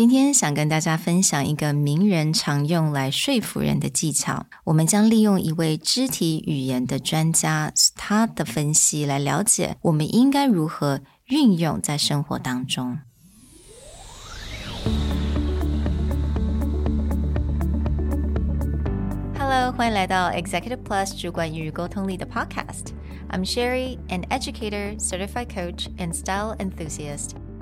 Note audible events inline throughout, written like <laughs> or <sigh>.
今天想跟大家分享一个名人常用来说服人的技巧。我们将利用一位肢体语言的专家他的分析来了解我们应该如何运用在生活当中。Hello，欢迎来到 Executive Plus 主管与沟通力的 Podcast。I'm Sherry, an educator, certified coach, and style enthusiast.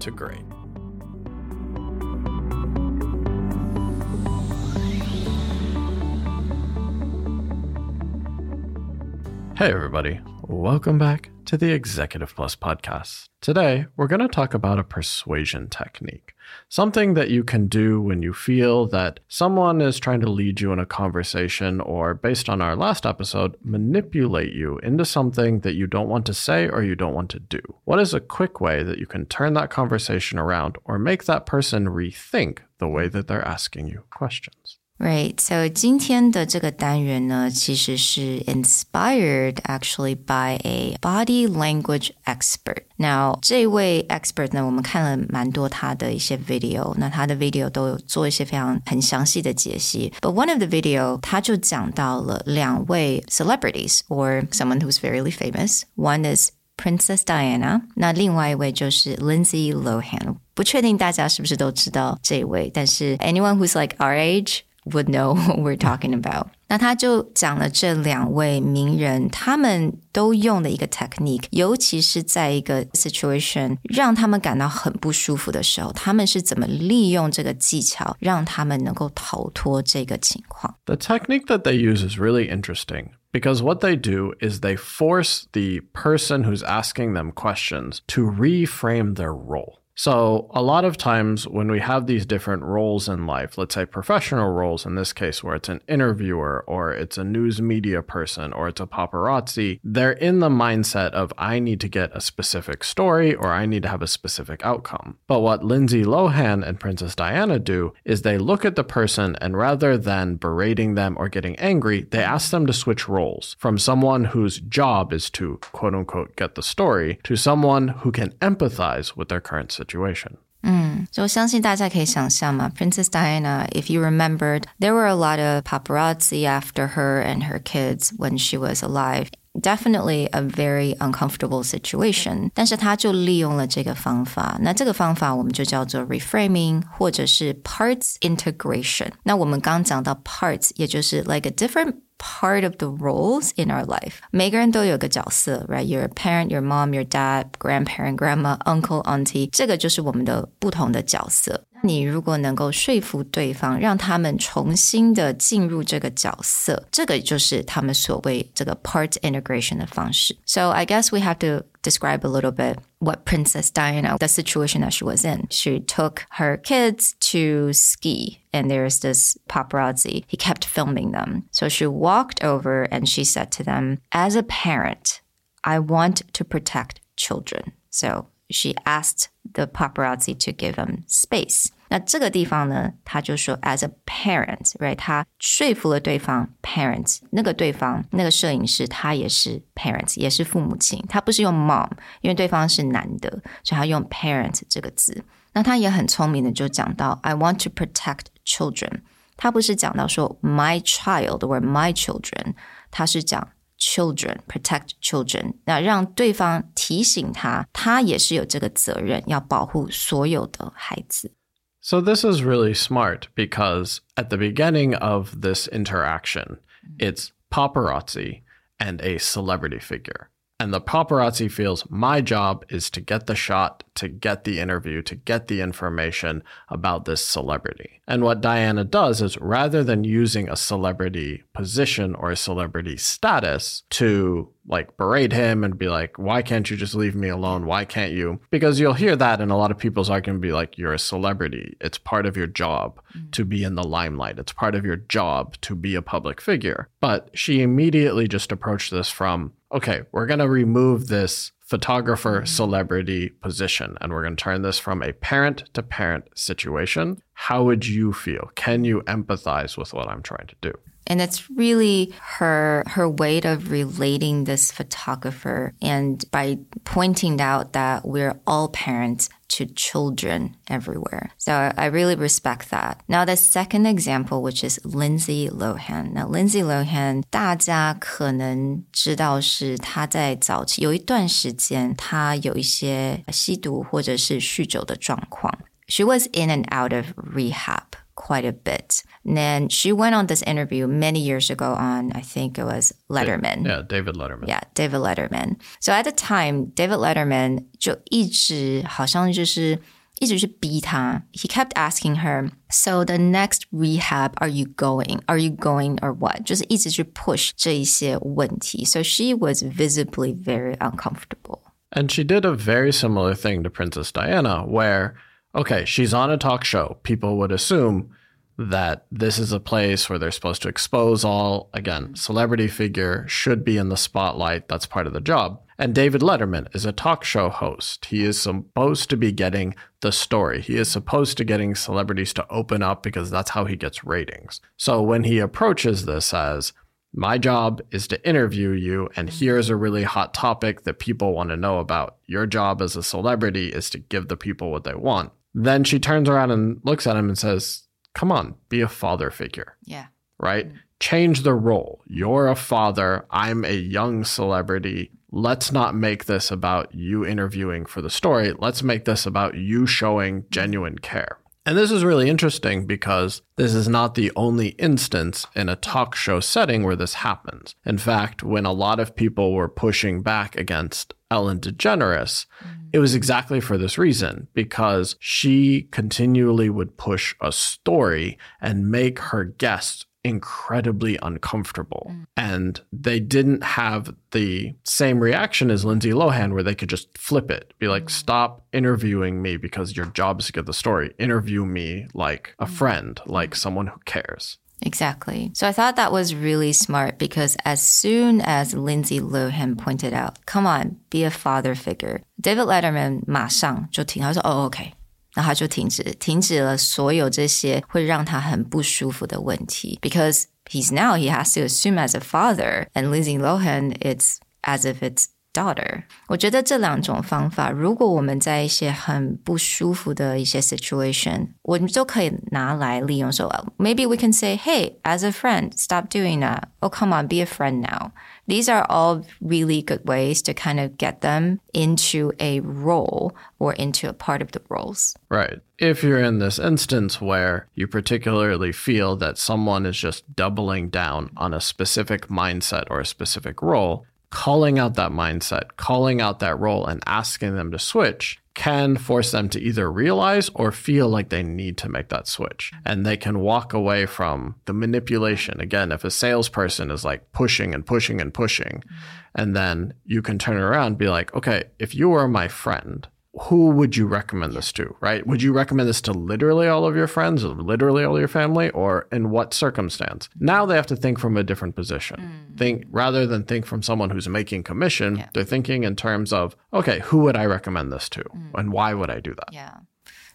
to great. Hey, everybody. Welcome back to the Executive Plus podcast. Today, we're going to talk about a persuasion technique, something that you can do when you feel that someone is trying to lead you in a conversation or, based on our last episode, manipulate you into something that you don't want to say or you don't want to do. What is a quick way that you can turn that conversation around or make that person rethink the way that they're asking you questions? Right. So 今天的这个单元呢，其实是 inspired actually by a body language expert. Now 这位 expert 呢，我们看了蛮多他的一些 video，那他的 video 都有做一些非常很详细的解析。But one of the video 他就讲到了两位 celebrities or someone who's very famous. One is Princess Diana，那另外一位就是 Lindsay Lohan。不确定大家是不是都知道这位，但是 anyone who's like our age would know what <laughs> we're talking about。那他就讲了这两位名人他们都用的一个 technique，尤其是在一个 situation 让他们感到很不舒服的时候，他们是怎么利用这个技巧让他们能够逃脱这个情况。The technique that they use is really interesting. Because what they do is they force the person who's asking them questions to reframe their role. So, a lot of times when we have these different roles in life, let's say professional roles in this case, where it's an interviewer or it's a news media person or it's a paparazzi, they're in the mindset of I need to get a specific story or I need to have a specific outcome. But what Lindsay Lohan and Princess Diana do is they look at the person and rather than berating them or getting angry, they ask them to switch roles from someone whose job is to quote unquote get the story to someone who can empathize with their current situation situation. 嗯，就相信大家可以想象嘛，Princess Diana, if you remembered, there were a lot of paparazzi after her and her kids when she was alive. Definitely a very uncomfortable situation，但是他就利用了这个方法。那这个方法我们就叫做 reframing，或者是 parts integration。那我们刚讲到 parts，也就是 like a different part of the roles in our life. 每个人都有个角色，right? You're a parent, your mom, your dad, grandparent, grandma, uncle, auntie，这个就是我们的不同的角色。 你如果能够说服对方，让他们重新的进入这个角色，这个就是他们所谓这个 part integration 的方式。So I guess we have to describe a little bit what Princess Diana, the situation that she was in. She took her kids to ski, and there's this paparazzi. He kept filming them. So she walked over and she said to them, As a parent, I want to protect children. So she asked the paparazzi to give him space. 那这个地方呢，他就说，as a parent，right？他说服了对方，parent 那个对方那个摄影师他也是 parent，也是父母亲，他不是用 mom，因为对方是男的，所以他用 parent 这个字。那他也很聪明的就讲到，I want to protect children。他不是讲到说 my child or my children，他是讲 children protect children，那让对方提醒他，他也是有这个责任要保护所有的孩子。So, this is really smart because at the beginning of this interaction, it's paparazzi and a celebrity figure. And the paparazzi feels my job is to get the shot, to get the interview, to get the information about this celebrity. And what Diana does is rather than using a celebrity position or a celebrity status to like berate him and be like, why can't you just leave me alone? Why can't you? Because you'll hear that and a lot of people's argument be like, you're a celebrity. It's part of your job mm. to be in the limelight. It's part of your job to be a public figure. But she immediately just approached this from, okay, we're going to remove this photographer mm. celebrity position and we're going to turn this from a parent to parent situation. How would you feel? Can you empathize with what I'm trying to do? And it's really her her way of relating this photographer and by pointing out that we're all parents to children everywhere. So I really respect that. Now the second example, which is Lindsay Lohan. Now Lindsay Lohan，大家可能知道是她在早期有一段时间，她有一些吸毒或者是酗酒的状况。She was in and out of rehab quite a bit. And then she went on this interview many years ago on, I think it was Letterman. Yeah, David Letterman. Yeah, David Letterman. So at the time, David Letterman 就一直好像就是一直去逼他. He kept asking her, "So the next rehab, are you going? Are you going or what?" 就是一直去 push 这一些问题. So she was visibly very uncomfortable. And she did a very similar thing to Princess Diana, where okay, she's on a talk show. People would assume that this is a place where they're supposed to expose all, again, celebrity figure should be in the spotlight. That's part of the job. And David Letterman is a talk show host. He is supposed to be getting the story. He is supposed to getting celebrities to open up because that's how he gets ratings. So when he approaches this as my job is to interview you, and here's a really hot topic that people want to know about. Your job as a celebrity is to give the people what they want. Then she turns around and looks at him and says, Come on, be a father figure. Yeah. Right? Mm-hmm. Change the role. You're a father. I'm a young celebrity. Let's not make this about you interviewing for the story. Let's make this about you showing genuine care. And this is really interesting because this is not the only instance in a talk show setting where this happens. In fact, when a lot of people were pushing back against Ellen DeGeneres, mm. it was exactly for this reason because she continually would push a story and make her guests incredibly uncomfortable. Mm. And they didn't have the same reaction as Lindsay Lohan, where they could just flip it, be like, mm. stop interviewing me because your job is to get the story. Interview me like a mm. friend, like someone who cares. Exactly. So I thought that was really smart because as soon as Lindsay Lohan pointed out, come on, be a father figure, David Letterman 马上就停，他说哦 OK， 那他就停止停止了所有这些会让他很不舒服的问题，because he's now he has to assume as a father, and Lindsay Lohan it's as if it's daughter。我觉得这两种方法，如果我们在一些很不舒服的一些 situation，我们都可以拿来利用。说，maybe we can say, "Hey, as a friend, stop doing that. Oh, come on, be a friend now." These are all really good ways to kind of get them into a role or into a part of the roles. Right. If you're in this instance where you particularly feel that someone is just doubling down on a specific mindset or a specific role, calling out that mindset, calling out that role, and asking them to switch can force them to either realize or feel like they need to make that switch. And they can walk away from the manipulation. Again, if a salesperson is like pushing and pushing and pushing, and then you can turn around and be like, okay, if you were my friend, who would you recommend this to, right? Would you recommend this to literally all of your friends, or literally all your family, or in what circumstance? Now they have to think from a different position. Mm. Think rather than think from someone who's making commission, yeah. they're thinking in terms of, okay, who would I recommend this to, mm. and why would I do that? Yeah.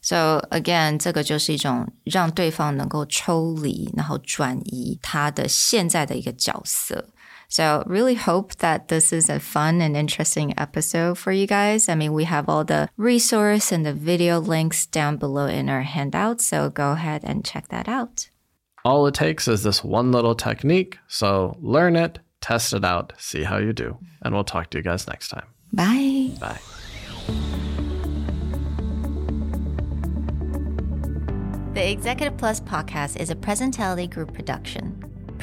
So again，这个就是一种让对方能够抽离，然后转移他的现在的一个角色。 So, really hope that this is a fun and interesting episode for you guys. I mean, we have all the resource and the video links down below in our handout, so go ahead and check that out. All it takes is this one little technique. So, learn it, test it out, see how you do. And we'll talk to you guys next time. Bye. Bye. The Executive Plus podcast is a Presentality Group production